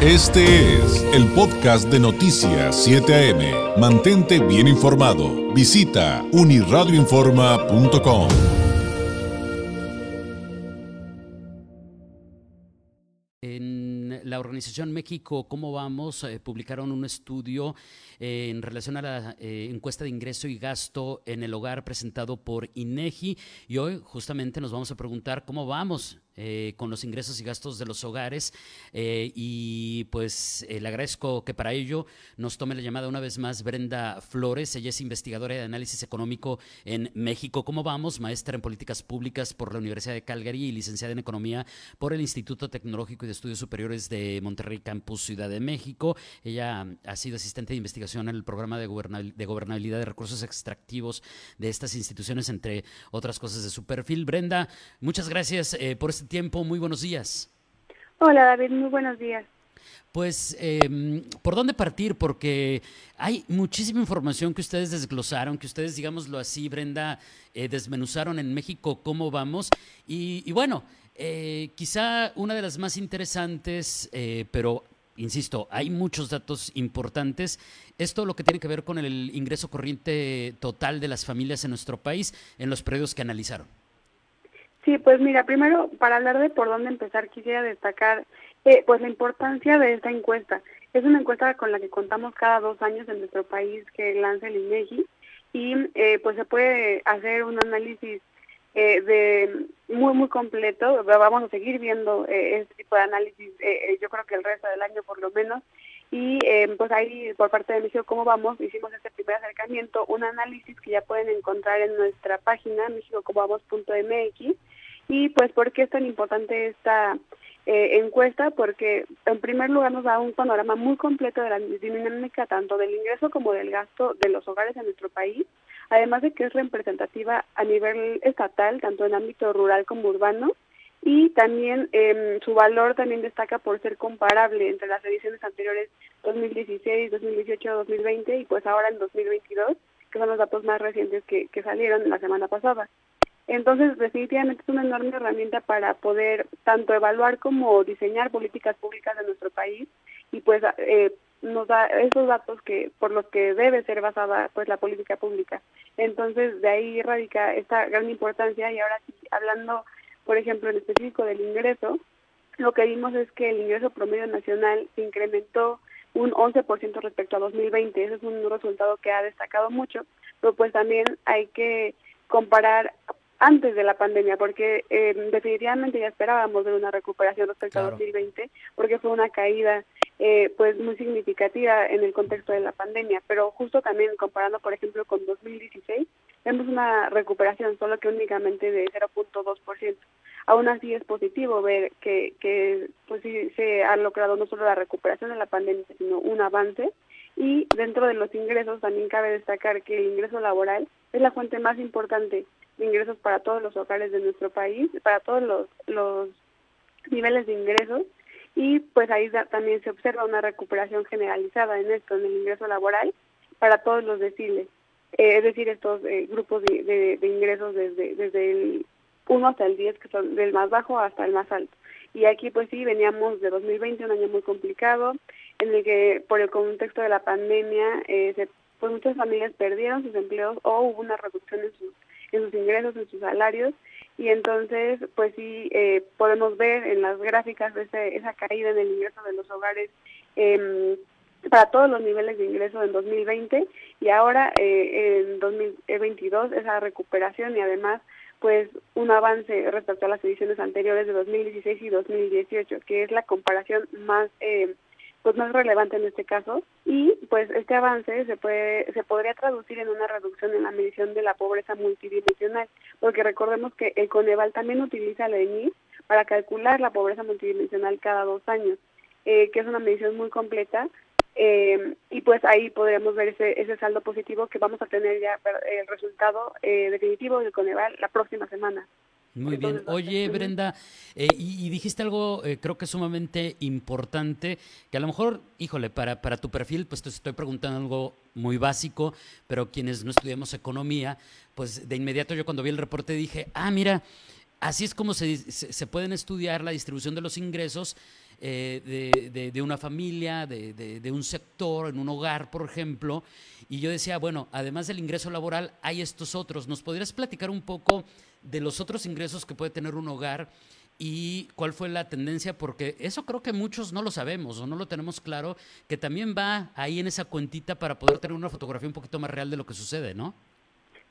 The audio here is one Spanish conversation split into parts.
Este es el podcast de Noticias 7 AM. Mantente bien informado. Visita uniradioinforma.com. En la organización México, ¿cómo vamos? Eh, publicaron un estudio eh, en relación a la eh, encuesta de ingreso y gasto en el hogar presentado por INEGI. Y hoy justamente nos vamos a preguntar cómo vamos eh, con los ingresos y gastos de los hogares. Eh, y pues eh, le agradezco que para ello nos tome la llamada una vez más Brenda Flores. Ella es investigadora de análisis económico en México. ¿Cómo vamos? Maestra en políticas públicas por la Universidad de Calgary y licenciada en economía por el Instituto Tecnológico y de Estudios Superiores de Monterrey Campus Ciudad de México. Ella ha sido asistente de investigación en el programa de, de gobernabilidad de recursos extractivos de estas instituciones, entre otras cosas de su perfil. Brenda, muchas gracias por este tiempo. Muy buenos días. Hola David, muy buenos días. Pues, eh, ¿por dónde partir? Porque hay muchísima información que ustedes desglosaron, que ustedes, digámoslo así, Brenda, eh, desmenuzaron en México cómo vamos. Y, y bueno, eh, quizá una de las más interesantes, eh, pero insisto, hay muchos datos importantes. Esto lo que tiene que ver con el ingreso corriente total de las familias en nuestro país en los periodos que analizaron. Sí, pues mira, primero para hablar de por dónde empezar quisiera destacar eh, pues la importancia de esta encuesta. Es una encuesta con la que contamos cada dos años en nuestro país que lanza el INEGI y eh, pues se puede hacer un análisis eh, de muy muy completo. Vamos a seguir viendo eh, este tipo de análisis. Eh, yo creo que el resto del año por lo menos y eh, pues ahí por parte de México cómo vamos hicimos este primer acercamiento un análisis que ya pueden encontrar en nuestra página mexicocomovamos.mx y pues por qué es tan importante esta eh, encuesta porque en primer lugar nos da un panorama muy completo de la dinámica tanto del ingreso como del gasto de los hogares en nuestro país además de que es representativa a nivel estatal tanto en ámbito rural como urbano y también eh, su valor también destaca por ser comparable entre las ediciones anteriores 2016, 2018, 2020 y pues ahora en 2022, que son los datos más recientes que, que salieron la semana pasada. Entonces, definitivamente es una enorme herramienta para poder tanto evaluar como diseñar políticas públicas de nuestro país y pues eh, nos da esos datos que por los que debe ser basada pues la política pública. Entonces, de ahí radica esta gran importancia y ahora sí, hablando por ejemplo, en específico del ingreso, lo que vimos es que el ingreso promedio nacional se incrementó un 11% respecto a 2020. Ese es un resultado que ha destacado mucho, pero pues también hay que comparar antes de la pandemia, porque eh, definitivamente ya esperábamos ver una recuperación respecto claro. a 2020, porque fue una caída eh, pues muy significativa en el contexto de la pandemia, pero justo también comparando, por ejemplo, con 2016, vemos una recuperación solo que únicamente de 0.2%. Aún así es positivo ver que, que pues sí se ha logrado no solo la recuperación de la pandemia, sino un avance. Y dentro de los ingresos también cabe destacar que el ingreso laboral es la fuente más importante de ingresos para todos los hogares de nuestro país, para todos los, los niveles de ingresos y pues ahí también se observa una recuperación generalizada en esto, en el ingreso laboral para todos los deciles, eh, es decir, estos eh, grupos de, de, de, ingresos desde, desde el 1 hasta el 10, que son del más bajo hasta el más alto. Y aquí pues sí, veníamos de 2020, un año muy complicado, en el que por el contexto de la pandemia, eh, se, pues muchas familias perdieron sus empleos o hubo una reducción en sus, ingresos, en sus salarios, y entonces pues sí eh, podemos ver en las gráficas ese, esa caída en el ingreso de los hogares eh, para todos los niveles de ingreso en 2020 y ahora eh, en 2022 esa recuperación y además pues un avance respecto a las ediciones anteriores de 2016 y 2018 que es la comparación más eh, pues más relevante en este caso y pues este avance se puede se podría traducir en una reducción en la medición de la pobreza multidimensional porque recordemos que el Coneval también utiliza la ENI para calcular la pobreza multidimensional cada dos años eh, que es una medición muy completa eh, y pues ahí podríamos ver ese, ese saldo positivo que vamos a tener ya el resultado eh, definitivo del Coneval la próxima semana. Muy bien. Oye, Brenda, eh, y, y, dijiste algo, eh, creo que sumamente importante, que a lo mejor, híjole, para, para tu perfil, pues te estoy preguntando algo muy básico, pero quienes no estudiamos economía, pues de inmediato yo cuando vi el reporte dije, ah, mira, así es como se, se, se pueden estudiar la distribución de los ingresos de, de, una familia, de, de, un sector, en un hogar, por ejemplo. Y yo decía, bueno, además del ingreso laboral, hay estos otros. ¿Nos podrías platicar un poco de los otros ingresos que puede tener un hogar? y cuál fue la tendencia, porque eso creo que muchos no lo sabemos o no lo tenemos claro, que también va ahí en esa cuentita para poder tener una fotografía un poquito más real de lo que sucede, ¿no?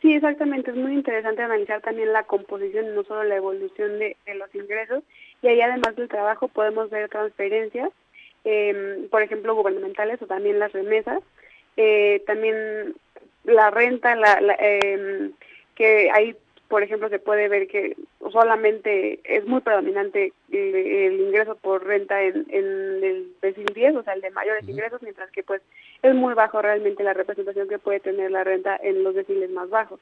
Sí, exactamente. Es muy interesante analizar también la composición, no solo la evolución de, los ingresos. Y ahí además del trabajo podemos ver transferencias, em, por ejemplo, gubernamentales o también las remesas. Eh, también la renta, la, eh, que ahí por ejemplo, se puede ver que solamente es muy predominante el, ingreso por renta en, en el decil 10, o sea, el de mayores ingresos, mientras que pues es muy bajo realmente la representación que puede tener la renta en los deciles más bajos.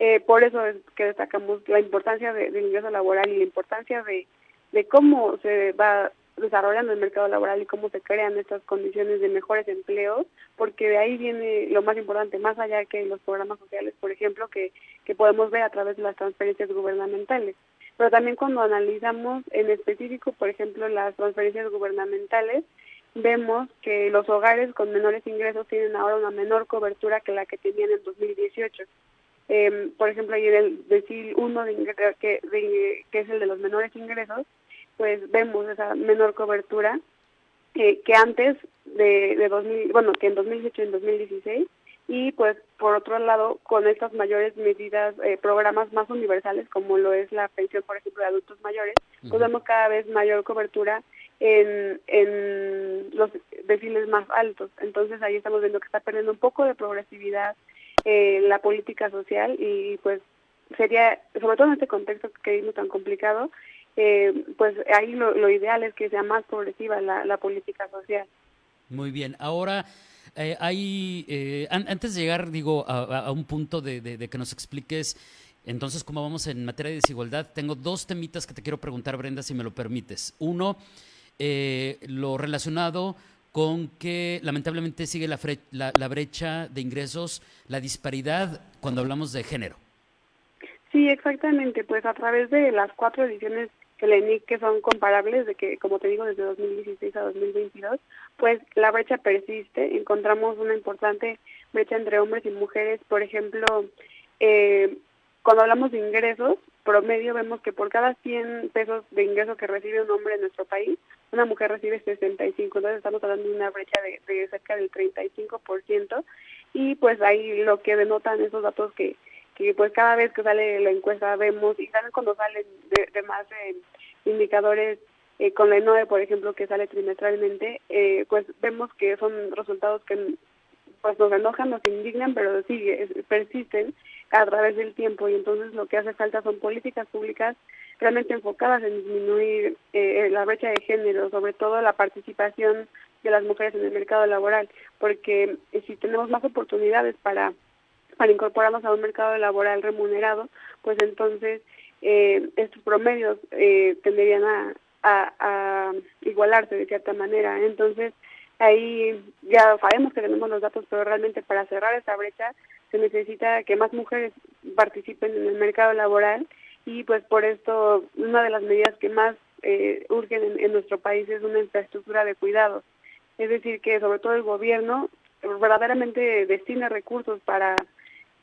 Eh, por eso es que destacamos la importancia del ingreso laboral y la importancia de, de cómo se va desarrollando el mercado laboral y cómo se crean estas condiciones de mejores empleos, porque de ahí viene lo más importante, más allá que los programas sociales, por ejemplo, que, que podemos ver a través de las transferencias gubernamentales. Pero también cuando analizamos en específico, por ejemplo, las transferencias gubernamentales, vemos que los hogares con menores ingresos tienen ahora una menor cobertura que la que tenían en 2018. Em, por ejemplo, en el decil 1, de, que, que es el de los menores ingresos, pues vemos esa menor cobertura que, que antes de, de 2000, bueno, que en 2018 y en 2016 y pues por otro lado con estas mayores medidas, eh, programas más universales como lo es la pensión por ejemplo de adultos mayores, pues vemos cada vez mayor cobertura en, en los deciles más altos. Entonces ahí estamos viendo que está perdiendo un poco de progresividad eh, la política social y pues sería, sobre todo en este contexto que vimos tan complicado, eh, pues ahí lo, ideal es que sea más progresiva la, política social. Muy bien, ahora eh, hay, eh, antes de llegar, digo, a, un punto de, que nos expliques entonces cómo vamos en materia de desigualdad, tengo dos temitas que te quiero preguntar, Brenda, si me lo permites. Uno, lo relacionado con que lamentablemente sigue la, la brecha de ingresos, la disparidad cuando hablamos de género. Sí, exactamente. Pues a través de las cuatro ediciones que ENIC que son comparables, de que, como te digo, desde 2016 a 2022, pues la brecha persiste. Encontramos una importante brecha entre hombres y mujeres. Por ejemplo, eh, cuando hablamos de ingresos, promedio vemos que por cada 100 pesos de ingreso que recibe un hombre en nuestro país, una mujer recibe 65. Entonces estamos hablando de una brecha de, de cerca del 35%. Y pues ahí lo que denotan esos datos que y pues cada vez que sale la encuesta vemos, y también cuando salen de, más eh, indicadores eh, con la ENOE, por ejemplo, que sale trimestralmente, eh, pues vemos que son resultados que pues nos enojan, nos indignan, pero sigue, persisten a través del tiempo. Y entonces lo que hace falta son políticas públicas realmente enfocadas en disminuir la brecha de género, sobre todo la participación de las mujeres en el mercado laboral, porque si tenemos más oportunidades para para incorporarnos a un mercado laboral remunerado, pues entonces eh, estos promedios eh, tenderían a, a, igualarse de cierta manera. Entonces, ahí ya sabemos que tenemos los datos, pero realmente para cerrar esa brecha se necesita que más mujeres participen en el mercado laboral y pues por esto una de las medidas que más eh, urgen en, nuestro país es una infraestructura de cuidados. Es decir, que sobre todo el gobierno verdaderamente destina recursos para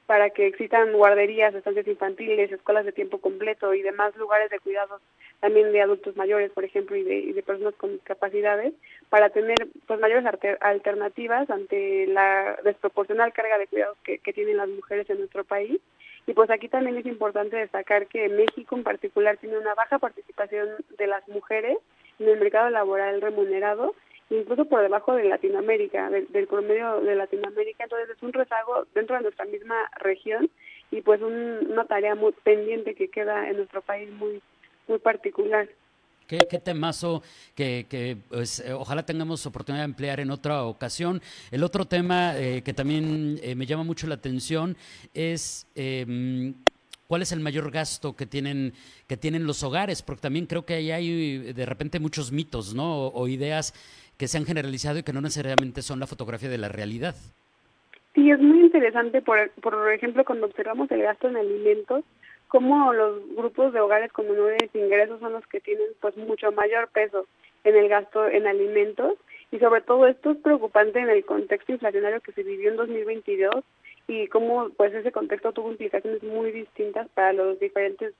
para que existan guarderías, estancias infantiles, escuelas de tiempo completo y demás lugares de cuidados también de adultos mayores, por ejemplo, y de, personas con discapacidades, para tener pues mayores alternativas ante la desproporcional carga de cuidados que, que tienen las mujeres en nuestro país. Y pues aquí también es importante destacar que México en particular tiene una baja participación de las mujeres en el mercado laboral remunerado incluso por debajo de Latinoamérica, del, promedio de Latinoamérica, entonces es un rezago dentro de nuestra misma región y pues una tarea muy pendiente que queda en nuestro país muy muy particular. Qué, temazo que, que pues, eh, ojalá tengamos oportunidad de emplear en otra ocasión. El otro tema eh, que también eh, me llama mucho la atención es em, cuál es el mayor gasto que tienen que tienen los hogares, porque también creo que ahí hay de repente muchos mitos, ¿no? o ideas que se han generalizado y que no necesariamente son la fotografía de la realidad. Sí, es muy interesante, por, por ejemplo, cuando observamos el gasto en alimentos, cómo los grupos de hogares con menores ingresos son los que tienen pues mucho mayor peso en el gasto en alimentos y sobre todo esto es preocupante en el contexto inflacionario que se vivió en 2022 y cómo pues ese contexto tuvo implicaciones muy distintas para los diferentes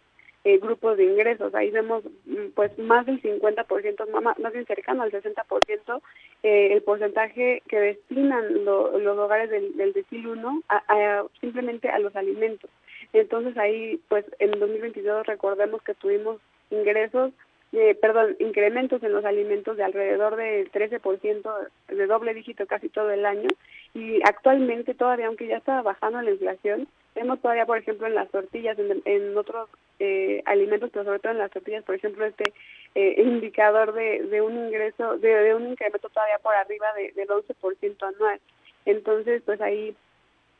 eh, grupos de ingresos. Ahí vemos mm, pues más del 50%, más, bien cercano al 60%, eh, el porcentaje que destinan los hogares del, del decil 1 a, simplemente a los alimentos. Entonces ahí pues en 2022 recordemos que tuvimos ingresos eh, perdón, incrementos en los alimentos de alrededor del 13%, de doble dígito casi todo el año, y actualmente todavía, aunque ya está bajando la inflación, vemos todavía, por ejemplo, en las tortillas, en, otros eh, alimentos, pero sobre todo en las tortillas, por ejemplo, este eh, indicador de, de un ingreso, de, un incremento todavía por arriba de, del 11% anual. Entonces, pues ahí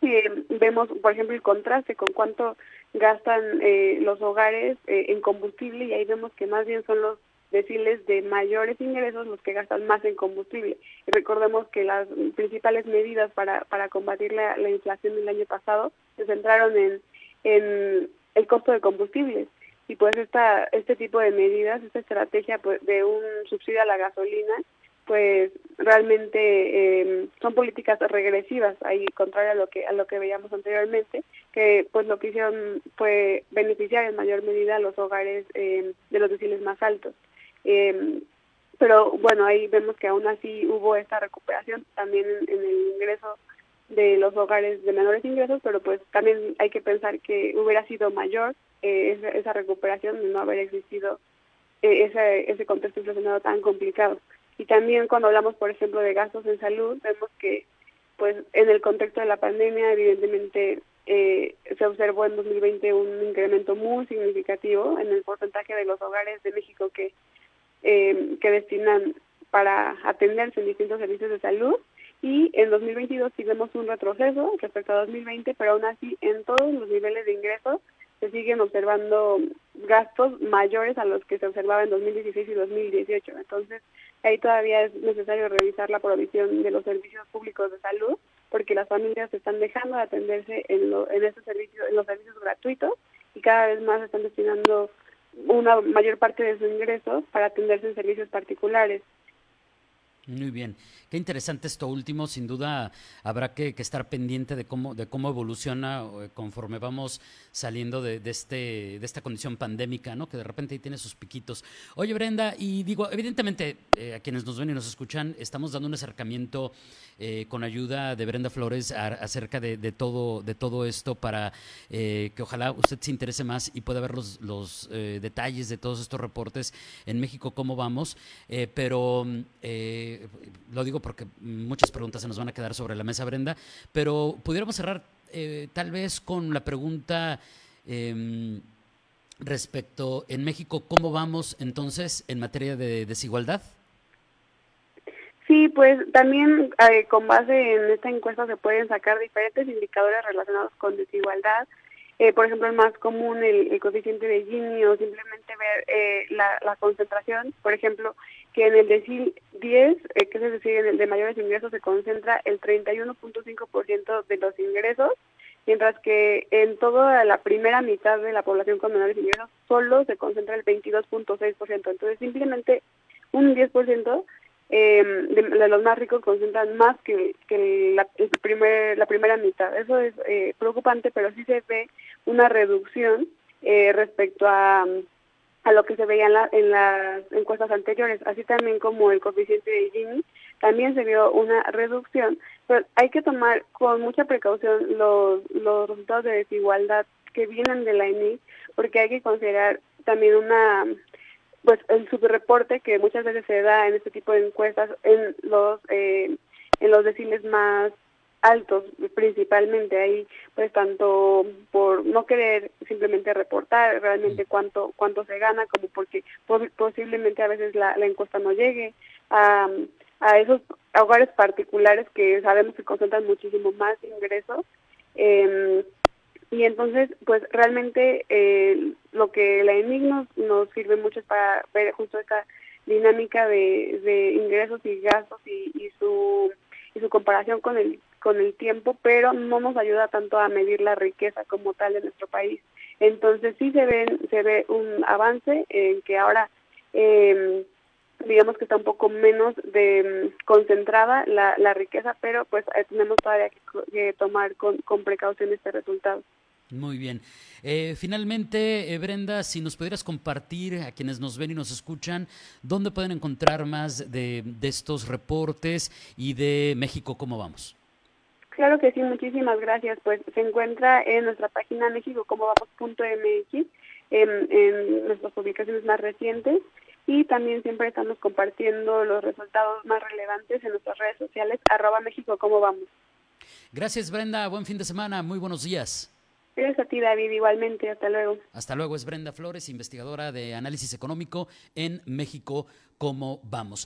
eh, vemos, por ejemplo, el contraste con cuánto gastan eh, los hogares eh, en combustible y ahí vemos que más bien son los deciles de mayores ingresos los que gastan más en combustible. Y recordemos que las principales medidas para, para combatir la, inflación del año pasado se centraron en, en el costo de combustibles y pues esta este tipo de medidas, esta estrategia pues, de un subsidio a la gasolina pues realmente eh, son políticas regresivas ahí contrario a lo que a lo que veíamos anteriormente que pues lo que hicieron fue beneficiar en mayor medida a los hogares eh, de los deciles más altos. Eh, pero bueno ahí vemos que aún así hubo esta recuperación también en, el ingreso de los hogares de menores ingresos pero pues también hay que pensar que hubiera sido mayor esa, esa, recuperación de no haber existido ese, ese contexto inflacionario tan complicado. Y también cuando hablamos, por ejemplo, de gastos en salud, vemos que pues en el contexto de la pandemia, evidentemente eh, se observó en 2020 un incremento muy significativo en el porcentaje de los hogares de México que, eh, que destinan para atenderse en distintos servicios de salud y en 2022 sí vemos un retroceso respecto a 2020, pero aún así en todos los niveles de ingresos se siguen observando gastos mayores a los que se observaba en 2016 y 2018. Entonces, ahí todavía es necesario revisar la provisión de los servicios públicos de salud, porque las familias están dejando de atenderse en, lo, en esos servicios, en los servicios gratuitos y cada vez más están destinando una mayor parte de sus ingresos para atenderse en servicios particulares. Muy bien, qué interesante esto último. Sin duda habrá que, estar pendiente de cómo de cómo evoluciona eh, conforme vamos saliendo de, este de esta condición pandémica, ¿no? Que de repente tiene sus piquitos. Oye Brenda, y digo, evidentemente eh, a quienes nos ven y nos escuchan, estamos dando un acercamiento eh, con ayuda de Brenda Flores acerca de, todo de todo esto para que ojalá usted se interese más y pueda ver los, los detalles de todos estos reportes en México cómo vamos, pero lo digo porque muchas preguntas se nos van a quedar sobre la mesa, Brenda, pero pudiéramos cerrar eh, tal vez con la pregunta em, respecto en México, ¿cómo vamos entonces en materia de desigualdad? Sí, pues también eh, con base en esta encuesta se pueden sacar diferentes indicadores relacionados con desigualdad. Eh, por ejemplo, el más común, el, coeficiente de Gini o simplemente ver la, la, concentración. Por ejemplo, que en el decil 10, eh, que es decir, en el de mayores ingresos, se concentra el 31.5% de los ingresos, mientras que en toda la primera mitad de la población con menores ingresos solo se concentra el 22.6%. Entonces, simplemente un 10% eh, de, de, los más ricos concentran más que, que la, el primer, la primera mitad. Eso es eh, preocupante, pero sí se ve una reducción eh, respecto a a lo que se veía en, las encuestas anteriores, así también como el coeficiente de Gini, también se vio una reducción, pero hay que tomar con mucha precaución los, los resultados de desigualdad que vienen de la ENI, porque hay que considerar también una pues el subreporte que muchas veces se da en este tipo de encuestas en los eh, en los deciles más altos principalmente ahí pues tanto por no querer simplemente reportar realmente cuánto cuánto se gana como porque posiblemente a veces la, encuesta no llegue. A, a esos hogares particulares que sabemos que concentran muchísimo más ingresos eh, y entonces pues realmente eh, lo que la ENIC nos, nos sirve mucho es para ver justo esta dinámica de, de ingresos y gastos y, y su y su comparación con el con el tiempo, pero no nos ayuda tanto a medir la riqueza como tal de nuestro país. Entonces sí se ve, se ve un avance en que ahora eh, digamos que está un poco menos de mm, concentrada la, la riqueza, pero pues eh, tenemos todavía que, tomar con, con, precaución este resultado. Muy bien. Eh, finalmente, eh, Brenda, si nos pudieras compartir a quienes nos ven y nos escuchan, ¿dónde pueden encontrar más de, de estos reportes y de México cómo vamos? Claro que sí, muchísimas gracias. Pues se encuentra en nuestra página mexicocomovamos.mx, en, en nuestras publicaciones más recientes y también siempre estamos compartiendo los resultados más relevantes en nuestras redes sociales, arroba México, ¿cómo vamos? Gracias Brenda, buen fin de semana, muy buenos días. Gracias a ti David, igualmente, hasta luego. Hasta luego, es Brenda Flores, investigadora de análisis económico en México, ¿cómo vamos?